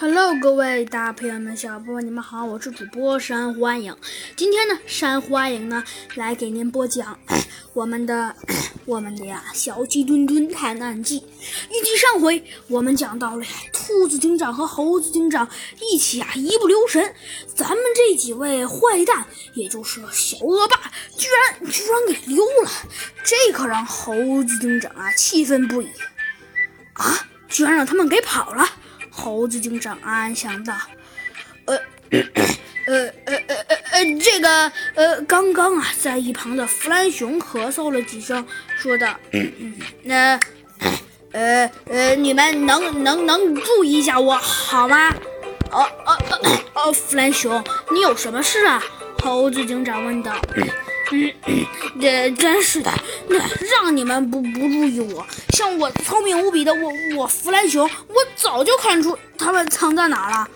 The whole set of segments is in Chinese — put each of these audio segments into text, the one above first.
Hello，各位大朋友们、小朋友们，你们好，我是主播山欢迎。今天呢，山欢迎呢来给您播讲 我们的 我们的呀小鸡墩墩探案记。预计上回我们讲到了，兔子警长和猴子警长一起啊一不留神，咱们这几位坏蛋，也就是小恶霸，居然居然给溜了，这可让猴子警长啊气愤不已啊！居然让他们给跑了。猴子警长暗暗想到：“呃，呃，呃，呃，呃，呃，这个，呃，刚刚啊，在一旁的弗兰熊咳嗽了几声，说道：‘那，呃，呃，你们能能能注意一下我好吗？’哦，哦，哦，哦，弗兰熊，你有什么事啊？”猴子警长问道。嗯，这真是的，那让你们不不注意我，像我聪明无比的我我弗兰熊，我早就看出他们藏在哪了。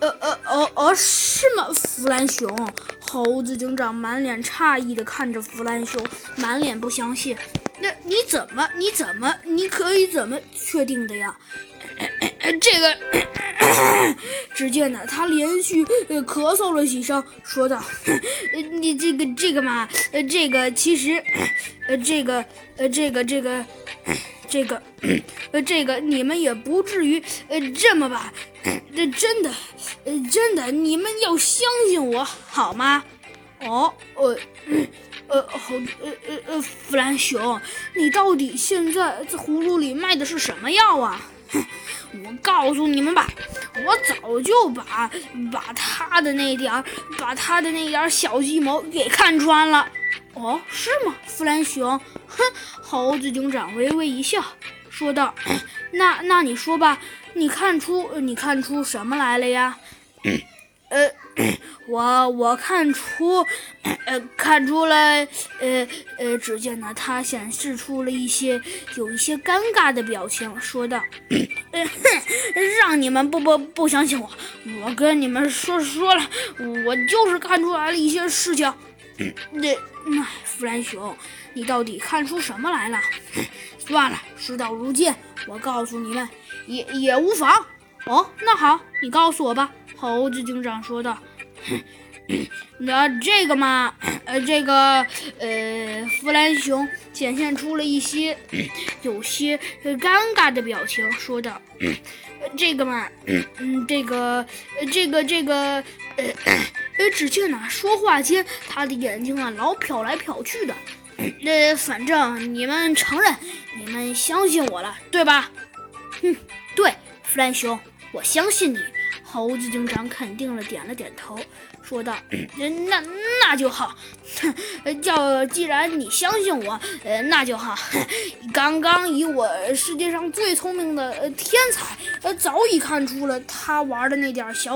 呃呃呃呃，是吗？弗兰熊，猴子警长满脸诧异的看着弗兰熊，满脸不相信。那你怎么？你怎么？你可以怎么确定的呀？这个。只见呢，他连续咳嗽了几声，说道：“你这个这个嘛，呃，这个其实，呃，这个，呃，这个这个，这个，呃，这个你们也不至于呃这么吧？这真的，呃，真的，你们要相信我好吗？哦，呃，呃，好，呃呃呃，弗兰熊，你到底现在这葫芦里卖的是什么药啊？”我告诉你们吧，我早就把把他的那点儿，把他的那点儿小计谋给看穿了。哦，是吗，弗兰熊？哼，猴子警长微微一笑，说道：“ 那那你说吧，你看出你看出什么来了呀？” 呃，我我看出，呃，看出来，呃呃，只见呢，他显示出了一些有一些尴尬的表情，说道：“呃 让你们不不不相信我，我跟你们说说了，我就是看出来了一些事情。那 那 弗兰熊，你到底看出什么来了？算了，事到如今，我告诉你们也也无妨。哦，那好，你告诉我吧。”猴子警长说道：“那这个嘛，呃，这个，呃，弗兰熊显现出了一些有些尴尬的表情，说道：‘这个嘛，嗯，这个，这个，这个，呃，呃，只见呢，说话间，他的眼睛啊，老瞟来瞟去的。那反正你们承认，你们相信我了，对吧？哼，对，弗兰熊，我相信你。”猴子警长肯定了，点了点头，说道：“那那就好。叫既然你相信我，呃，那就好。刚刚以我世界上最聪明的天才，呃，早已看出了他玩的那点小。”